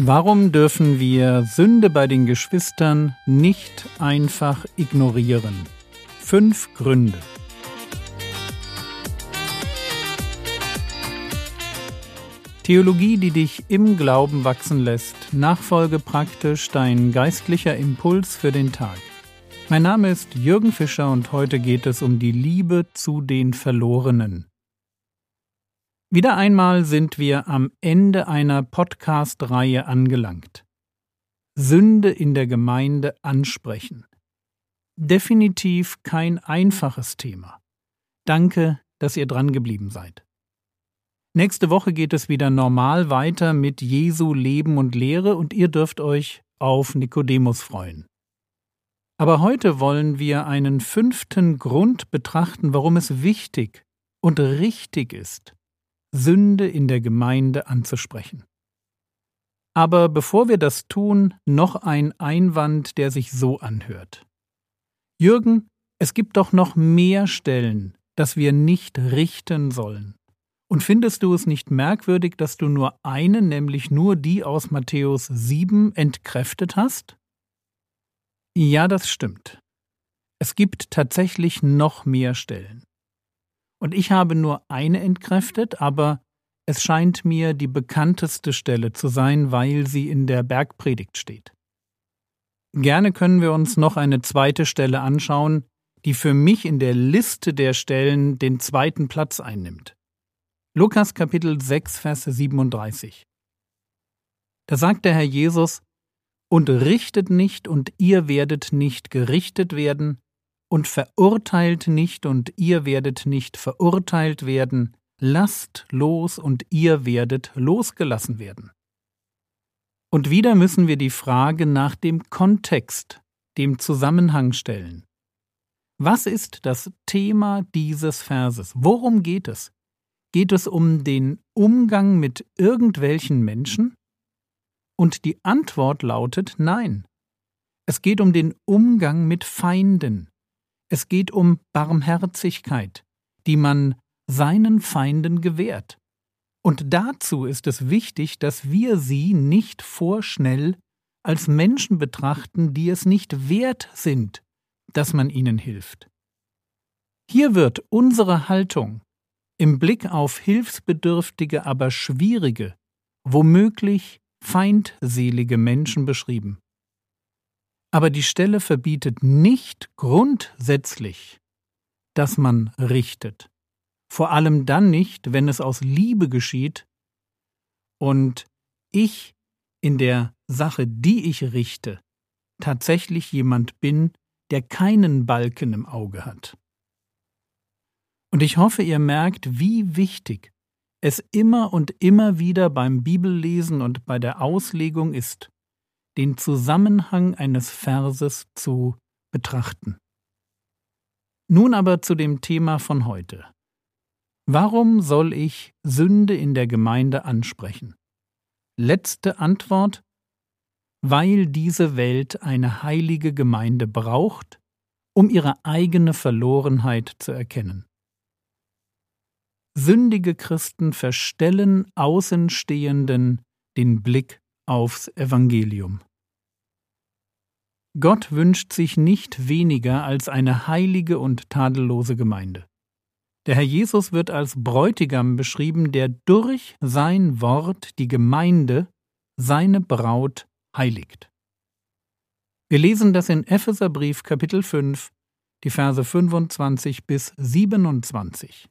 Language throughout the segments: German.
Warum dürfen wir Sünde bei den Geschwistern nicht einfach ignorieren? Fünf Gründe. Theologie, die dich im Glauben wachsen lässt. Nachfolge praktisch dein geistlicher Impuls für den Tag. Mein Name ist Jürgen Fischer und heute geht es um die Liebe zu den Verlorenen. Wieder einmal sind wir am Ende einer Podcast-Reihe angelangt. Sünde in der Gemeinde ansprechen. Definitiv kein einfaches Thema. Danke, dass ihr dran geblieben seid. Nächste Woche geht es wieder normal weiter mit Jesu Leben und Lehre und ihr dürft euch auf Nikodemus freuen. Aber heute wollen wir einen fünften Grund betrachten, warum es wichtig und richtig ist, Sünde in der Gemeinde anzusprechen. Aber bevor wir das tun, noch ein Einwand, der sich so anhört. Jürgen, es gibt doch noch mehr Stellen, dass wir nicht richten sollen. Und findest du es nicht merkwürdig, dass du nur eine, nämlich nur die aus Matthäus 7, entkräftet hast? Ja, das stimmt. Es gibt tatsächlich noch mehr Stellen. Und ich habe nur eine entkräftet, aber es scheint mir die bekannteste Stelle zu sein, weil sie in der Bergpredigt steht. Gerne können wir uns noch eine zweite Stelle anschauen, die für mich in der Liste der Stellen den zweiten Platz einnimmt. Lukas Kapitel 6, Vers 37. Da sagt der Herr Jesus, Und richtet nicht, und ihr werdet nicht gerichtet werden, und verurteilt nicht, und ihr werdet nicht verurteilt werden, lasst los, und ihr werdet losgelassen werden. Und wieder müssen wir die Frage nach dem Kontext, dem Zusammenhang stellen. Was ist das Thema dieses Verses? Worum geht es? Geht es um den Umgang mit irgendwelchen Menschen? Und die Antwort lautet Nein. Es geht um den Umgang mit Feinden, es geht um Barmherzigkeit, die man seinen Feinden gewährt. Und dazu ist es wichtig, dass wir sie nicht vorschnell als Menschen betrachten, die es nicht wert sind, dass man ihnen hilft. Hier wird unsere Haltung im Blick auf hilfsbedürftige, aber schwierige, womöglich feindselige Menschen beschrieben. Aber die Stelle verbietet nicht grundsätzlich, dass man richtet. Vor allem dann nicht, wenn es aus Liebe geschieht und ich in der Sache, die ich richte, tatsächlich jemand bin, der keinen Balken im Auge hat. Und ich hoffe, ihr merkt, wie wichtig es immer und immer wieder beim Bibellesen und bei der Auslegung ist, den Zusammenhang eines Verses zu betrachten. Nun aber zu dem Thema von heute. Warum soll ich Sünde in der Gemeinde ansprechen? Letzte Antwort weil diese Welt eine heilige Gemeinde braucht, um ihre eigene Verlorenheit zu erkennen. Sündige Christen verstellen Außenstehenden den Blick aufs Evangelium. Gott wünscht sich nicht weniger als eine heilige und tadellose Gemeinde. Der Herr Jesus wird als Bräutigam beschrieben, der durch sein Wort die Gemeinde, seine Braut, heiligt. Wir lesen das in Epheserbrief Kapitel 5, die Verse 25 bis 27.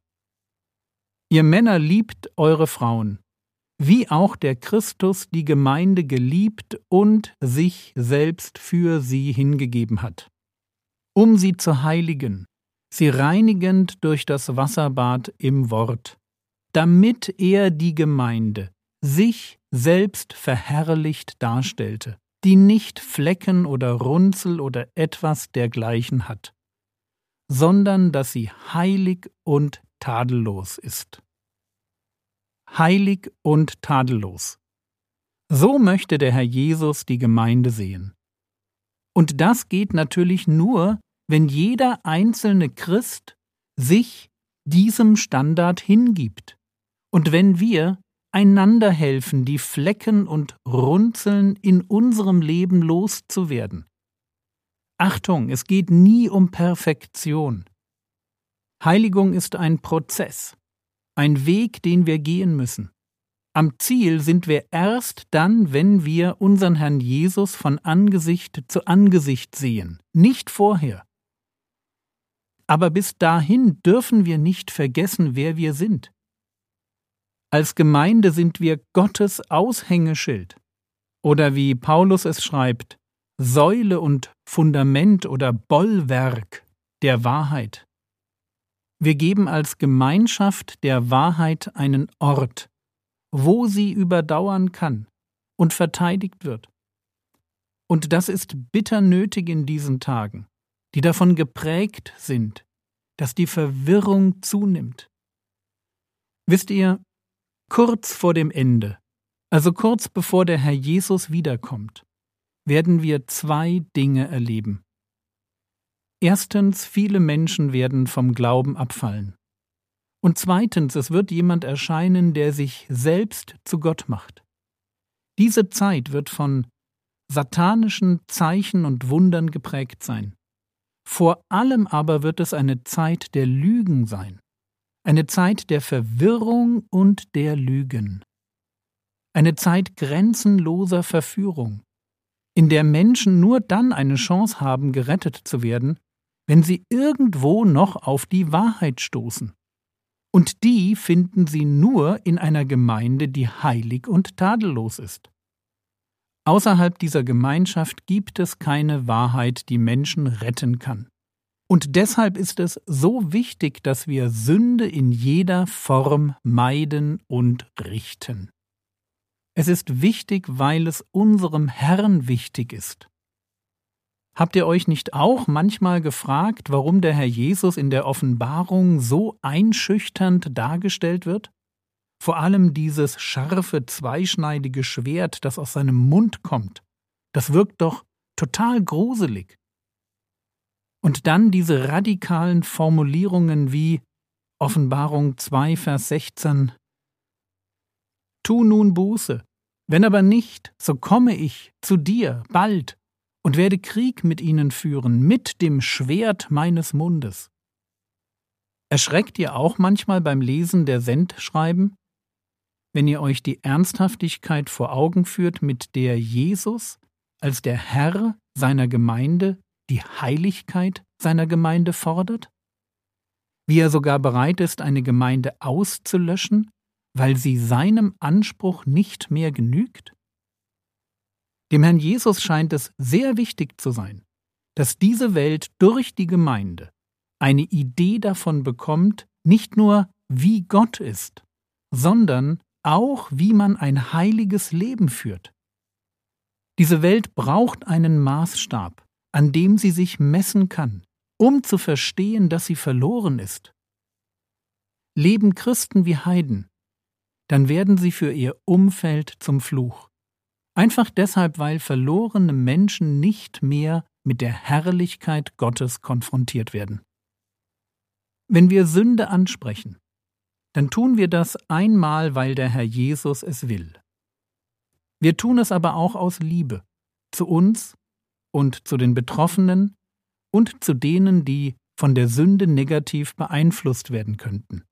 Ihr Männer liebt eure Frauen, wie auch der Christus die Gemeinde geliebt und sich selbst für sie hingegeben hat, um sie zu heiligen, sie reinigend durch das Wasserbad im Wort, damit er die Gemeinde sich selbst verherrlicht darstellte, die nicht Flecken oder Runzel oder etwas dergleichen hat, sondern dass sie heilig und tadellos ist heilig und tadellos. So möchte der Herr Jesus die Gemeinde sehen. Und das geht natürlich nur, wenn jeder einzelne Christ sich diesem Standard hingibt und wenn wir einander helfen, die Flecken und Runzeln in unserem Leben loszuwerden. Achtung, es geht nie um Perfektion. Heiligung ist ein Prozess, ein Weg, den wir gehen müssen. Am Ziel sind wir erst dann, wenn wir unseren Herrn Jesus von Angesicht zu Angesicht sehen, nicht vorher. Aber bis dahin dürfen wir nicht vergessen, wer wir sind. Als Gemeinde sind wir Gottes Aushängeschild. Oder wie Paulus es schreibt, Säule und Fundament oder Bollwerk der Wahrheit. Wir geben als Gemeinschaft der Wahrheit einen Ort, wo sie überdauern kann und verteidigt wird. Und das ist bitter nötig in diesen Tagen, die davon geprägt sind, dass die Verwirrung zunimmt. Wisst ihr, kurz vor dem Ende, also kurz bevor der Herr Jesus wiederkommt, werden wir zwei Dinge erleben. Erstens, viele Menschen werden vom Glauben abfallen. Und zweitens, es wird jemand erscheinen, der sich selbst zu Gott macht. Diese Zeit wird von satanischen Zeichen und Wundern geprägt sein. Vor allem aber wird es eine Zeit der Lügen sein, eine Zeit der Verwirrung und der Lügen, eine Zeit grenzenloser Verführung, in der Menschen nur dann eine Chance haben, gerettet zu werden, wenn sie irgendwo noch auf die Wahrheit stoßen. Und die finden sie nur in einer Gemeinde, die heilig und tadellos ist. Außerhalb dieser Gemeinschaft gibt es keine Wahrheit, die Menschen retten kann. Und deshalb ist es so wichtig, dass wir Sünde in jeder Form meiden und richten. Es ist wichtig, weil es unserem Herrn wichtig ist. Habt ihr euch nicht auch manchmal gefragt, warum der Herr Jesus in der Offenbarung so einschüchternd dargestellt wird? Vor allem dieses scharfe, zweischneidige Schwert, das aus seinem Mund kommt, das wirkt doch total gruselig. Und dann diese radikalen Formulierungen wie Offenbarung 2, Vers 16 Tu nun Buße, wenn aber nicht, so komme ich zu dir bald und werde Krieg mit ihnen führen, mit dem Schwert meines Mundes. Erschreckt ihr auch manchmal beim Lesen der Sendschreiben? Wenn ihr euch die Ernsthaftigkeit vor Augen führt, mit der Jesus als der Herr seiner Gemeinde die Heiligkeit seiner Gemeinde fordert? Wie er sogar bereit ist, eine Gemeinde auszulöschen, weil sie seinem Anspruch nicht mehr genügt? Dem Herrn Jesus scheint es sehr wichtig zu sein, dass diese Welt durch die Gemeinde eine Idee davon bekommt, nicht nur wie Gott ist, sondern auch wie man ein heiliges Leben führt. Diese Welt braucht einen Maßstab, an dem sie sich messen kann, um zu verstehen, dass sie verloren ist. Leben Christen wie Heiden, dann werden sie für ihr Umfeld zum Fluch. Einfach deshalb, weil verlorene Menschen nicht mehr mit der Herrlichkeit Gottes konfrontiert werden. Wenn wir Sünde ansprechen, dann tun wir das einmal, weil der Herr Jesus es will. Wir tun es aber auch aus Liebe zu uns und zu den Betroffenen und zu denen, die von der Sünde negativ beeinflusst werden könnten.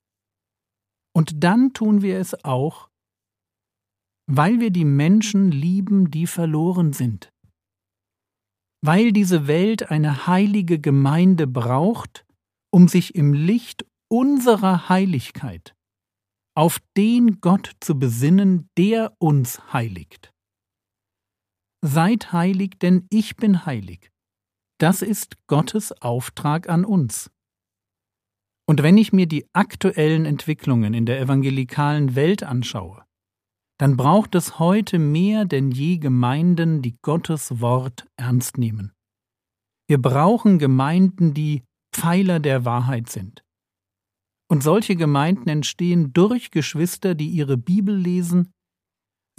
Und dann tun wir es auch, weil wir die Menschen lieben, die verloren sind. Weil diese Welt eine heilige Gemeinde braucht, um sich im Licht unserer Heiligkeit auf den Gott zu besinnen, der uns heiligt. Seid heilig, denn ich bin heilig. Das ist Gottes Auftrag an uns. Und wenn ich mir die aktuellen Entwicklungen in der evangelikalen Welt anschaue, dann braucht es heute mehr denn je Gemeinden, die Gottes Wort ernst nehmen. Wir brauchen Gemeinden, die Pfeiler der Wahrheit sind. Und solche Gemeinden entstehen durch Geschwister, die ihre Bibel lesen,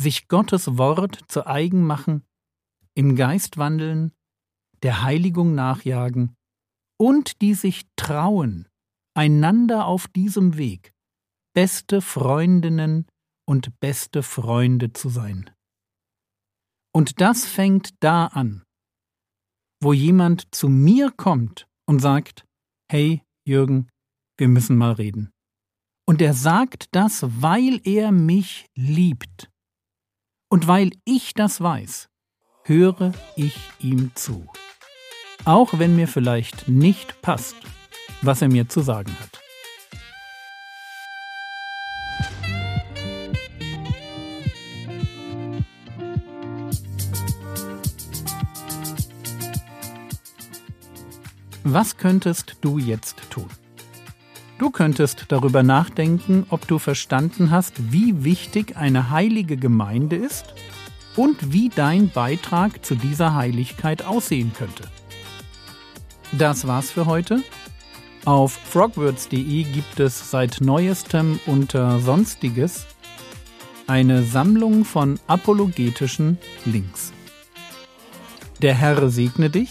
sich Gottes Wort zu eigen machen, im Geist wandeln, der Heiligung nachjagen und die sich trauen, einander auf diesem Weg beste Freundinnen und beste Freunde zu sein. Und das fängt da an, wo jemand zu mir kommt und sagt, hey Jürgen, wir müssen mal reden. Und er sagt das, weil er mich liebt. Und weil ich das weiß, höre ich ihm zu. Auch wenn mir vielleicht nicht passt, was er mir zu sagen hat. Was könntest du jetzt tun? Du könntest darüber nachdenken, ob du verstanden hast, wie wichtig eine heilige Gemeinde ist und wie dein Beitrag zu dieser Heiligkeit aussehen könnte. Das war's für heute. Auf frogwords.de gibt es seit neuestem unter Sonstiges eine Sammlung von apologetischen Links. Der Herr segne dich,